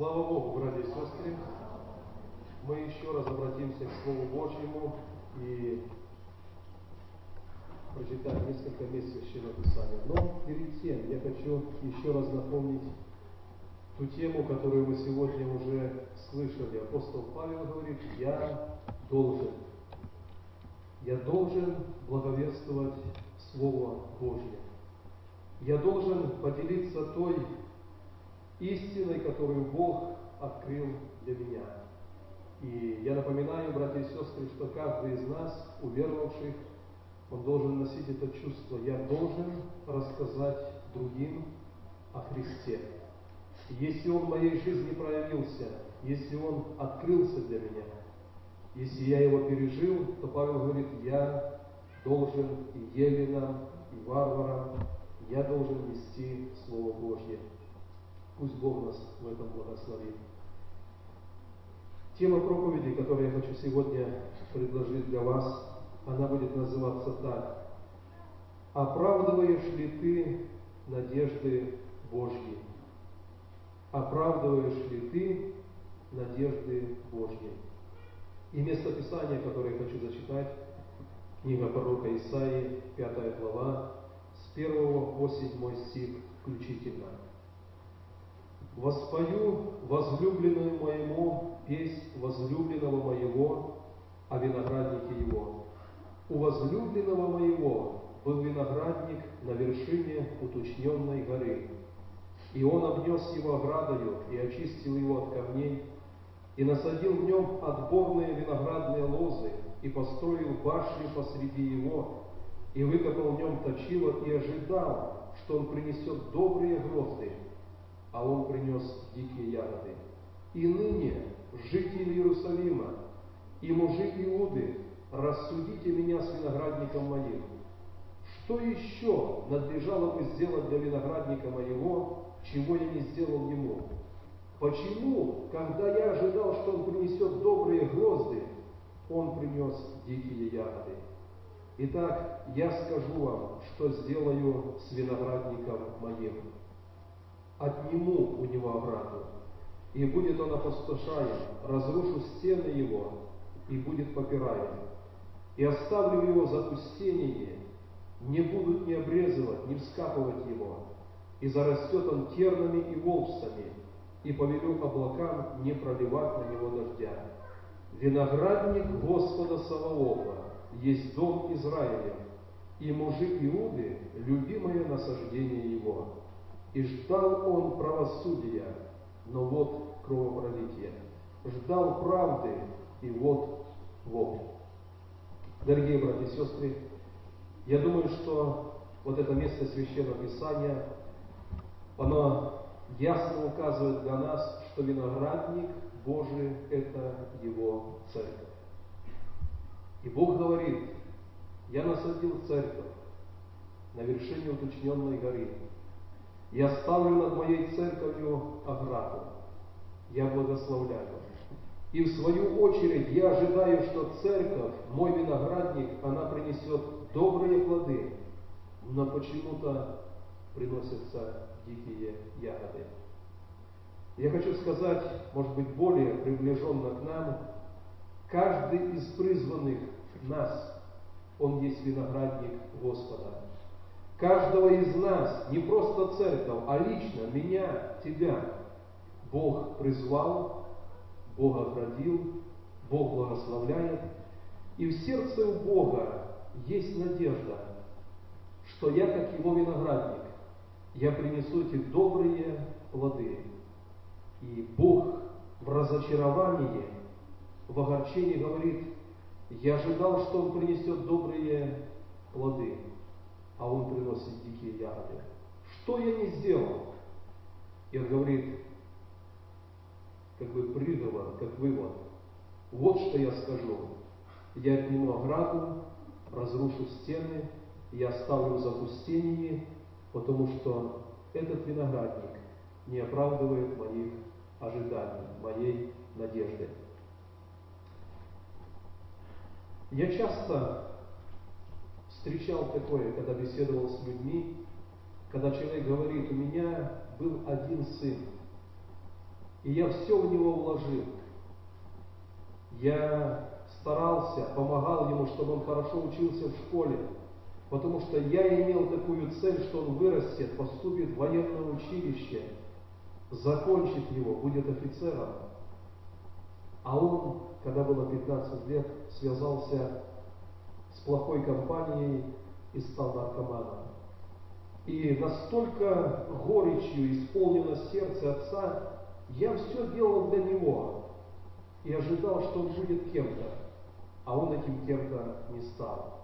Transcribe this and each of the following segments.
Слава Богу, братья и сестры! Мы еще раз обратимся к Слову Божьему и прочитаем несколько мест Священного Писания. Но перед тем я хочу еще раз напомнить ту тему, которую мы сегодня уже слышали. Апостол Павел говорит, я должен, я должен благовествовать Слово Божье. Я должен поделиться той истиной, которую Бог открыл для меня. И я напоминаю, братья и сестры, что каждый из нас, уверовавших, он должен носить это чувство. Я должен рассказать другим о Христе. Если Он в моей жизни проявился, если Он открылся для меня, если я его пережил, то Павел говорит, я должен и еленам, и варварам, я должен нести Слово Божье. Пусть Бог нас в этом благословит. Тема проповеди, которую я хочу сегодня предложить для вас, она будет называться так. Оправдываешь ли ты надежды Божьи? Оправдываешь ли ты надежды Божьи? И место Писания, которое я хочу зачитать, книга пророка Исаии, 5 глава, с 1 по 7 стих включительно. «Воспою возлюбленную моему песнь возлюбленного моего о винограднике его. У возлюбленного моего был виноградник на вершине уточненной горы, и он обнес его оградою и очистил его от камней, и насадил в нем отборные виноградные лозы, и построил башню посреди его, и выкопал в нем точило, и ожидал, что он принесет добрые грозды, а он принес дикие ягоды. И ныне, жители Иерусалима и мужи Иуды, рассудите меня с виноградником моим. Что еще надлежало бы сделать для виноградника моего, чего я не сделал ему? Почему, когда я ожидал, что он принесет добрые грозды, он принес дикие ягоды? Итак, я скажу вам, что сделаю с виноградником моим. Отниму у него ограду, и будет он опустошаем, разрушу стены его, и будет попираем. И оставлю его запустение, не будут ни обрезывать, ни вскапывать его, и зарастет он тернами и волчцами, и повелю облакам не проливать на него дождя. Виноградник Господа Саваофа есть дом Израиля, и мужи Иуды – любимое насаждение его. И ждал он правосудия, но вот кровопролитие. Ждал правды, и вот вот. Дорогие братья и сестры, я думаю, что вот это место Священного Писания, оно ясно указывает для нас, что виноградник Божий – это Его церковь. И Бог говорит, я насадил церковь на вершине уточненной горы. Я ставлю над моей церковью ограду. Я благословляю. И в свою очередь я ожидаю, что церковь, мой виноградник, она принесет добрые плоды, но почему-то приносятся дикие ягоды. Я хочу сказать, может быть, более приближенно к нам, каждый из призванных нас, он есть виноградник Господа. Каждого из нас, не просто церковь, а лично меня, тебя, Бог призвал, Бог оградил, Бог благословляет. И в сердце у Бога есть надежда, что я, как его виноградник, я принесу эти добрые плоды. И Бог в разочаровании, в огорчении говорит, я ожидал, что Он принесет добрые плоды, а Он приносит дикие ягоды. Что я не сделал? И Он говорит, как бы приговор, как вывод. Вот что я скажу. Я отниму ограду, разрушу стены, я оставлю в запустении, потому что этот виноградник не оправдывает моих ожиданий, моей надежды. Я часто встречал такое, когда беседовал с людьми, когда человек говорит, у меня был один сын, И я все в него вложил. Я старался, помогал ему, чтобы он хорошо учился в школе, потому что я имел такую цель, что он вырастет, поступит в военное училище, закончит его, будет офицером. А он, когда было 15 лет, связался с плохой компанией и стал наркоманом. И настолько горечью исполнено сердце отца, я все делал для него и ожидал, что он будет кем-то, а он этим кем-то не стал.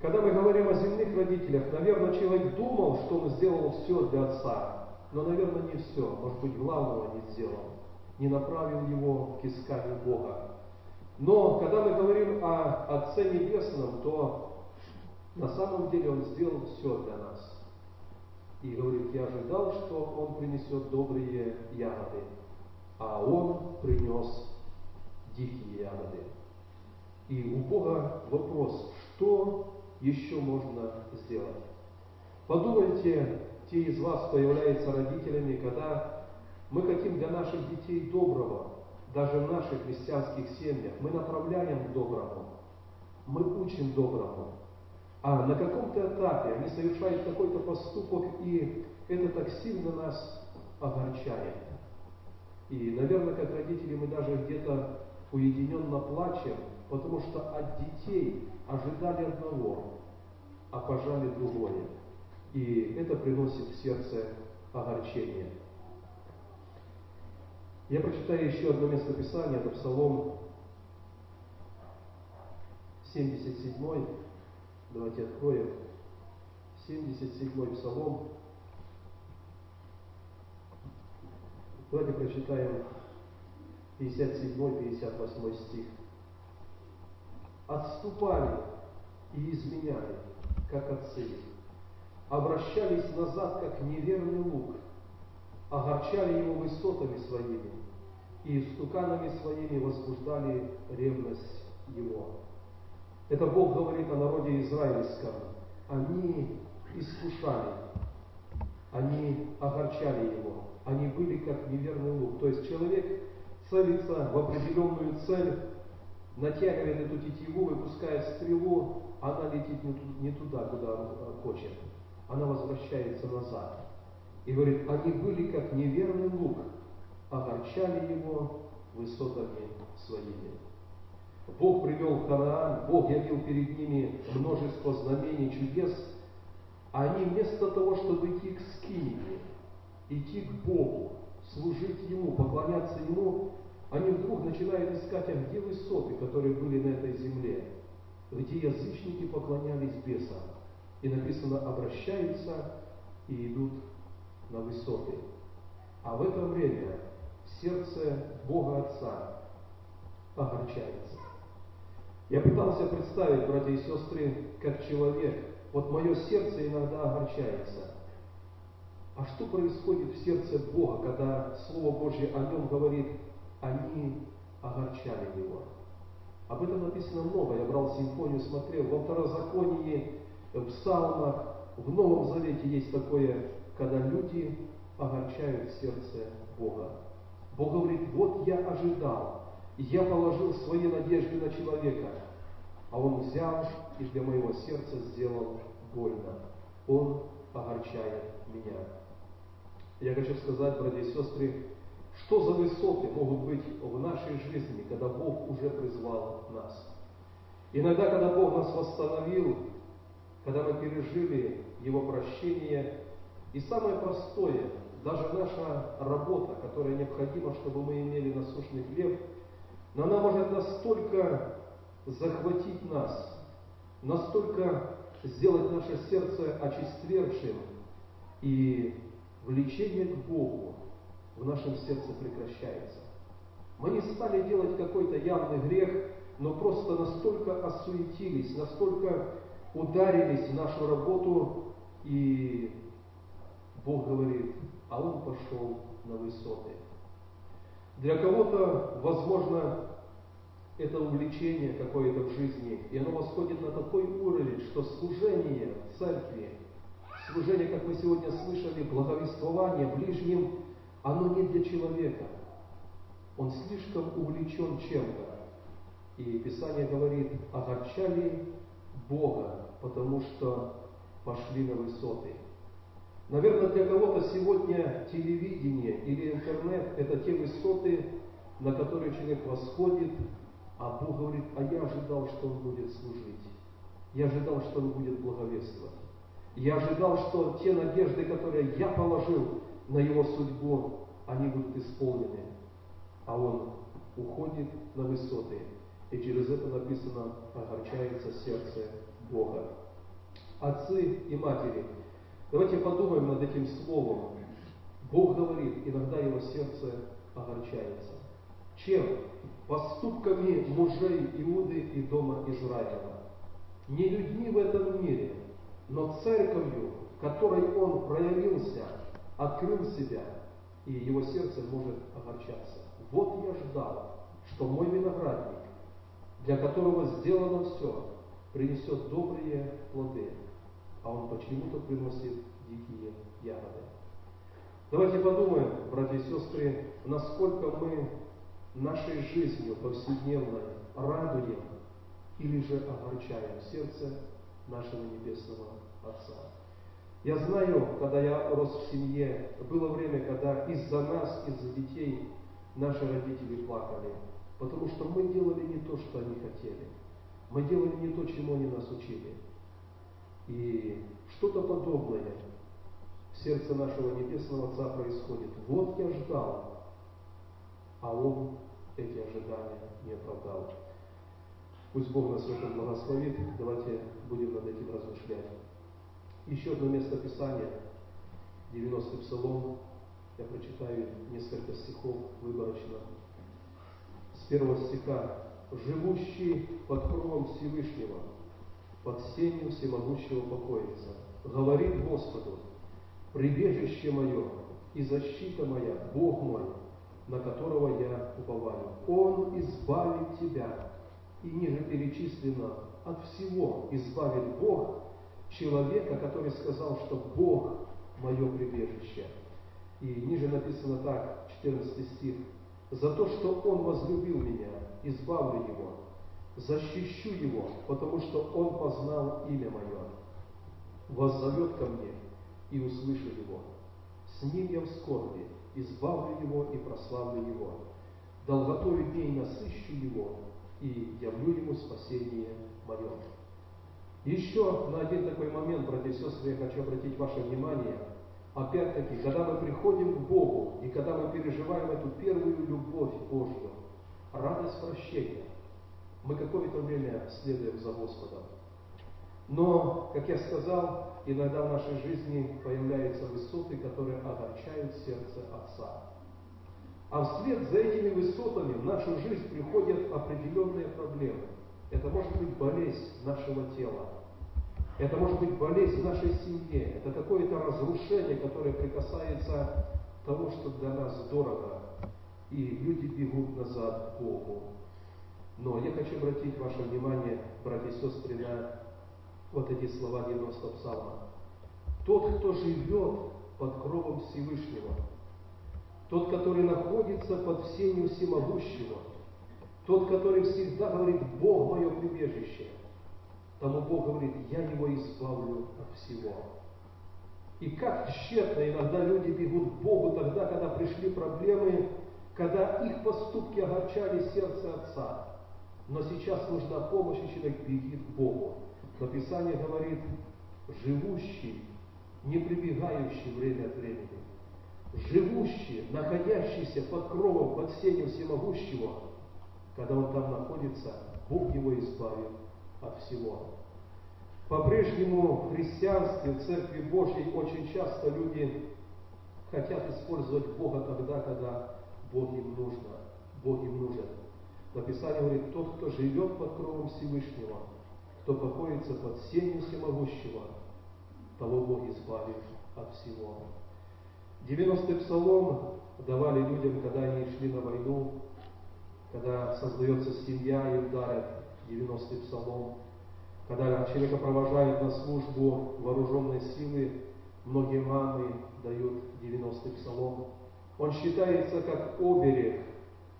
Когда мы говорим о земных родителях, наверное, человек думал, что он сделал все для отца, но, наверное, не все, может быть, главного не сделал, не направил его к исканию Бога. Но когда мы говорим о Отце Небесном, то на самом деле Он сделал все для нас. И говорит, я ожидал, что Он принесет добрые ягоды, а Он принес дикие ягоды. И у Бога вопрос, что еще можно сделать? Подумайте, те из вас, кто является родителями, когда мы хотим для наших детей доброго, даже в наших христианских семьях, мы направляем к доброму, мы учим доброму, а на каком-то этапе они совершают какой-то поступок, и это так сильно нас огорчает. И, наверное, как родители мы даже где-то уединенно плачем, потому что от детей ожидали одного, а пожали другое. И это приносит в сердце огорчение. Я прочитаю еще одно место Писания, это Псалом 77. Давайте откроем. 77 Псалом. Давайте прочитаем 57-58 стих. «Отступали и изменяли, как отцы, обращались назад, как неверный лук, огорчали его высотами своими, и стуканами своими возбуждали ревность его. Это Бог говорит о народе израильском. Они искушали, они огорчали его, они были как неверный лук. То есть человек целится в определенную цель, натягивает эту тетиву, выпускает стрелу, она летит не туда, куда хочет. Она возвращается назад. И говорит, они были как неверный лук, огорчали его высотами своими. Бог привел Ханаан, Бог явил перед ними множество знамений, чудес, а они вместо того, чтобы идти к скине, идти к Богу, служить Ему, поклоняться Ему, они вдруг начинают искать, а где высоты, которые были на этой земле, где язычники поклонялись бесам. И написано, обращаются и идут на высоты. А в это время сердце Бога Отца огорчается. Я пытался представить, братья и сестры, как человек. Вот мое сердце иногда огорчается. А что происходит в сердце Бога, когда Слово Божье о нем говорит, они огорчали его? Об этом написано много. Я брал симфонию, смотрел. Во второзаконии, в псалмах, в Новом Завете есть такое, когда люди огорчают сердце Бога. Бог говорит, вот я ожидал, я положил свои надежды на человека, а он взял и для моего сердца сделал больно. Он огорчает меня. Я хочу сказать, братья и сестры, что за высоты могут быть в нашей жизни, когда Бог уже призвал нас. Иногда, когда Бог нас восстановил, когда мы пережили Его прощение, и самое простое, даже наша работа, которая необходима, чтобы мы имели насущный хлеб, но она может настолько захватить нас, настолько сделать наше сердце очиствершим, и влечение к Богу в нашем сердце прекращается. Мы не стали делать какой-то явный грех, но просто настолько осуетились, настолько ударились в нашу работу, и Бог говорит, а он пошел на высоты. Для кого-то, возможно, это увлечение какое-то в жизни, и оно восходит на такой уровень, что служение церкви, служение, как мы сегодня слышали, благовествование ближним, оно не для человека. Он слишком увлечен чем-то. И Писание говорит, огорчали Бога, потому что пошли на высоты. Наверное, для кого-то сегодня телевидение или интернет – это те высоты, на которые человек восходит, а Бог говорит, а я ожидал, что он будет служить. Я ожидал, что он будет благовествовать. Я ожидал, что те надежды, которые я положил на его судьбу, они будут исполнены. А он уходит на высоты. И через это написано, огорчается сердце Бога. Отцы и матери – Давайте подумаем над этим словом. Бог говорит, иногда его сердце огорчается. Чем? Поступками мужей Иуды и дома Израиля. Не людьми в этом мире, но церковью, которой он проявился, открыл себя, и его сердце может огорчаться. Вот я ждал, что мой виноградник, для которого сделано все, принесет добрые плоды а он почему-то приносит дикие ягоды. Давайте подумаем, братья и сестры, насколько мы нашей жизнью повседневной радуем или же огорчаем сердце нашего Небесного Отца. Я знаю, когда я рос в семье, было время, когда из-за нас, из-за детей наши родители плакали, потому что мы делали не то, что они хотели. Мы делали не то, чему они нас учили. И что-то подобное в сердце нашего Небесного Отца происходит. Вот я ждал, а Он эти ожидания не оправдал. Пусть Бог нас в этом благословит. Давайте будем над этим размышлять. Еще одно место Писания, 90-й Псалом. Я прочитаю несколько стихов выборочно. С первого стиха. «Живущий под кровом Всевышнего, под сенью всемогущего покоится. Говорит Господу, прибежище мое и защита моя, Бог мой, на которого я уповаю. Он избавит тебя, и ниже перечислено, от всего избавит Бог человека, который сказал, что Бог мое прибежище. И ниже написано так, 14 стих, «За то, что Он возлюбил меня, избавлю Его, защищу его, потому что он познал имя мое. Воззовет ко мне и услышу его. С ним я в скорби, избавлю его и прославлю его. Долготою дней насыщу его и явлю ему спасение мое. Еще на один такой момент, братья и сестры, я хочу обратить ваше внимание. Опять-таки, когда мы приходим к Богу и когда мы переживаем эту первую любовь Божью, радость прощения, мы какое-то время следуем за Господом. Но, как я сказал, иногда в нашей жизни появляются высоты, которые огорчают сердце Отца. А вслед за этими высотами в нашу жизнь приходят определенные проблемы. Это может быть болезнь нашего тела. Это может быть болезнь в нашей семье. Это какое-то разрушение, которое прикасается тому, что для нас дорого. И люди бегут назад к Богу. Но я хочу обратить ваше внимание, братья и сестры, на вот эти слова 90 псалма. Тот, кто живет под кровом Всевышнего, тот, который находится под сенью всемогущего, тот, который всегда говорит, Бог мое прибежище, тому Бог говорит, я его избавлю от всего. И как тщетно иногда люди бегут к Богу тогда, когда пришли проблемы, когда их поступки огорчали сердце Отца. Но сейчас нужна помощь, и человек бегит к Богу. Но Писание говорит, живущий, не прибегающий время от времени, живущий, находящийся под кровом, под сенью всемогущего, когда он там находится, Бог его избавит от всего. По-прежнему в христианстве, в Церкви Божьей очень часто люди хотят использовать Бога тогда, когда Бог им нужно, Бог им нужен. Написание говорит, тот, кто живет под кровом Всевышнего, кто покоится под сенью всемогущего, того Бог избавит от всего. 90-й псалом давали людям, когда они шли на войну, когда создается семья и ударят 90-й псалом, когда человека провожают на службу вооруженной силы, многие мамы дают 90-й псалом. Он считается как оберег,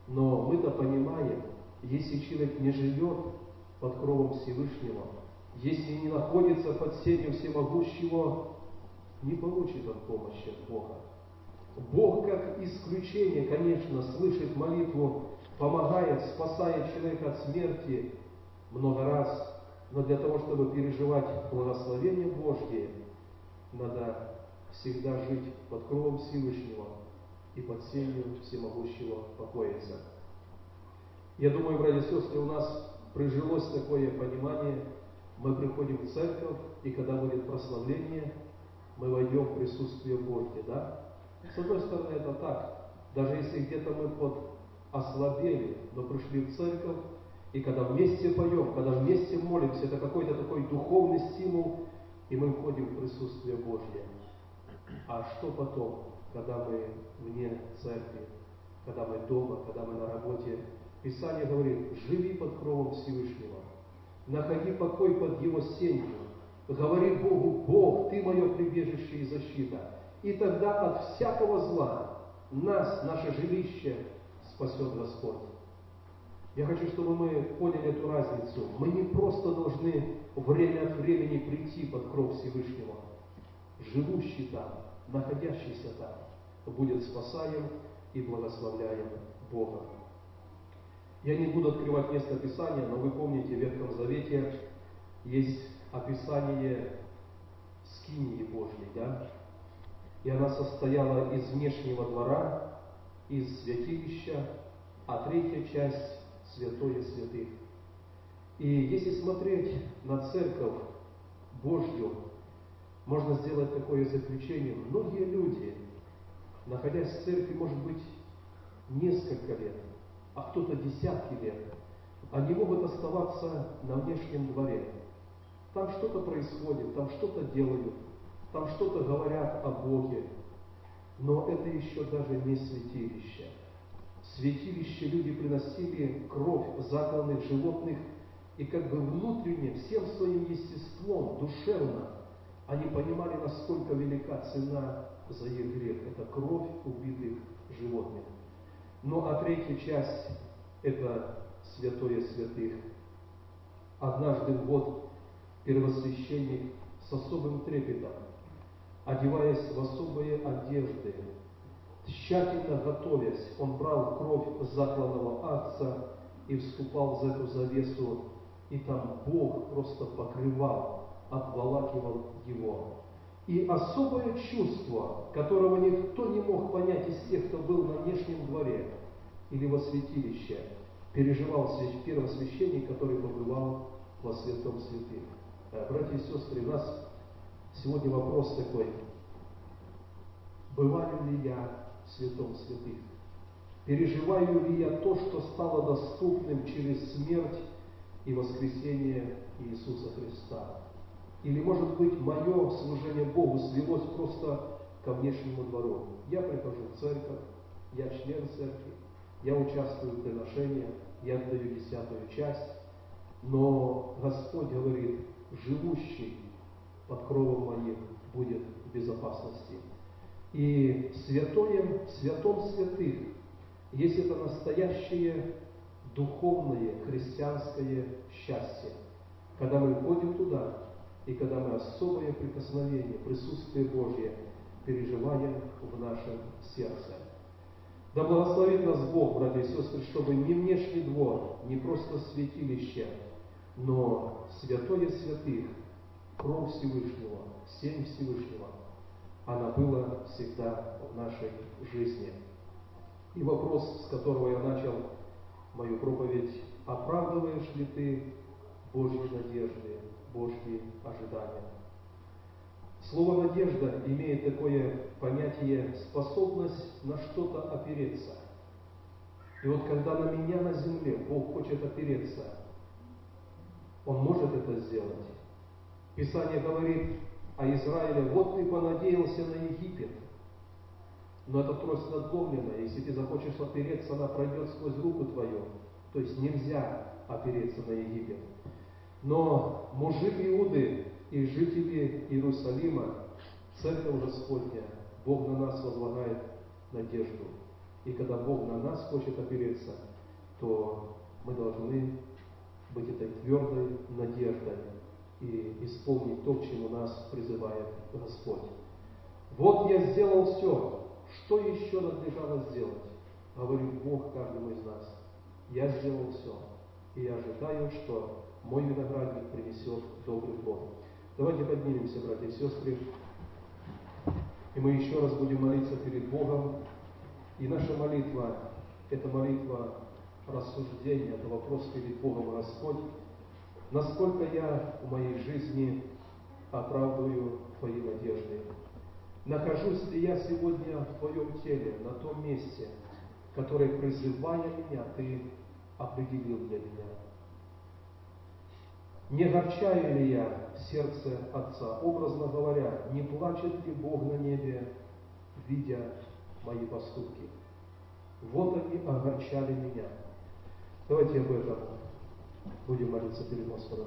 но мы-то понимаем, если человек не живет под кровом Всевышнего, если не находится под сенью всемогущего, не получит он помощи от Бога. Бог, как исключение, конечно, слышит молитву, помогает, спасает человека от смерти много раз, но для того, чтобы переживать благословение Божье, надо всегда жить под кровом Всевышнего и под сенью всемогущего покоиться. Я думаю, братья и сестры, у нас прижилось такое понимание, мы приходим в церковь, и когда будет прославление, мы войдем в присутствие Божье, да? С одной стороны, это так. Даже если где-то мы под ослабели, но пришли в церковь, и когда вместе поем, когда вместе молимся, это какой-то такой духовный стимул, и мы входим в присутствие Божье. А что потом, когда мы вне церкви, когда мы дома, когда мы на работе? Писание говорит, живи под кровом Всевышнего, находи покой под Его сенью, говори Богу, Бог, Ты мое прибежище и защита. И тогда от всякого зла нас, наше жилище, спасет Господь. Я хочу, чтобы мы поняли эту разницу. Мы не просто должны время от времени прийти под кровь Всевышнего. Живущий там, находящийся там, будет спасаем и благословляем Богом. Я не буду открывать место Писания, но вы помните, в Ветхом Завете есть описание скинии Божьей, да? И она состояла из внешнего двора, из святилища, а третья часть – святое святых. И если смотреть на церковь Божью, можно сделать такое заключение. Многие люди, находясь в церкви, может быть, несколько лет, а кто-то десятки лет, они могут оставаться на внешнем дворе. Там что-то происходит, там что-то делают, там что-то говорят о Боге, но это еще даже не святилище. В святилище люди приносили кровь закланных животных, и как бы внутренне, всем своим естеством, душевно, они понимали, насколько велика цена за их грех. Это кровь убитых животных. Ну а третья часть – это святое святых. Однажды вот первосвященник с особым трепетом одеваясь в особые одежды, тщательно готовясь, он брал кровь закланного акца и вступал за эту завесу, и там Бог просто покрывал, обволакивал его. И особое чувство, которого никто не мог понять из тех, кто был на внешнем дворе или во святилище, переживал первосвященник, который побывал во святом святых. Э, братья и сестры, у нас Сегодня вопрос такой. Бываю ли я в святом святых? Переживаю ли я то, что стало доступным через смерть и воскресение Иисуса Христа? Или, может быть, мое служение Богу свелось просто ко внешнему двору? Я прихожу в церковь, я член церкви, я участвую в приношениях, я отдаю десятую часть, но Господь говорит, живущий под кровом моим будет в безопасности. И святое, святом святых, есть это настоящее духовное христианское счастье, когда мы входим туда, и когда мы особое прикосновение, присутствие Божье переживаем в нашем сердце. Да благословит нас Бог, братья и сестры, чтобы не внешний двор, не просто святилище, но святое святых кровь Всевышнего, семь Всевышнего, она была всегда в нашей жизни. И вопрос, с которого я начал мою проповедь, оправдываешь ли ты Божьи надежды, Божьи ожидания? Слово «надежда» имеет такое понятие способность на что-то опереться. И вот когда на меня на земле Бог хочет опереться, Он может это сделать. Писание говорит о Израиле, вот ты понадеялся на Египет, но эта трость надломленная, если ты захочешь опереться, она пройдет сквозь руку твою. То есть нельзя опереться на Египет. Но мужи Иуды и жители Иерусалима, Церковь Господня, Бог на нас возлагает надежду. И когда Бог на нас хочет опереться, то мы должны быть этой твердой надеждой и исполнить то, к чему нас призывает Господь. Вот я сделал все, что еще надлежало сделать? Говорит Бог каждому из нас. Я сделал все. И я ожидаю, что мой виноградник принесет добрый плод. Давайте поднимемся, братья и сестры. И мы еще раз будем молиться перед Богом. И наша молитва – это молитва рассуждения, это вопрос перед Богом Господь. Насколько я в моей жизни оправдываю Твои надежды? Нахожусь ли я сегодня в Твоем теле, на том месте, которое, призывая меня, Ты определил для меня? Не горчаю ли я сердце Отца? Образно говоря, не плачет ли Бог на небе, видя мои поступки? Вот они огорчали меня. Давайте об этом будем молиться перед Господом.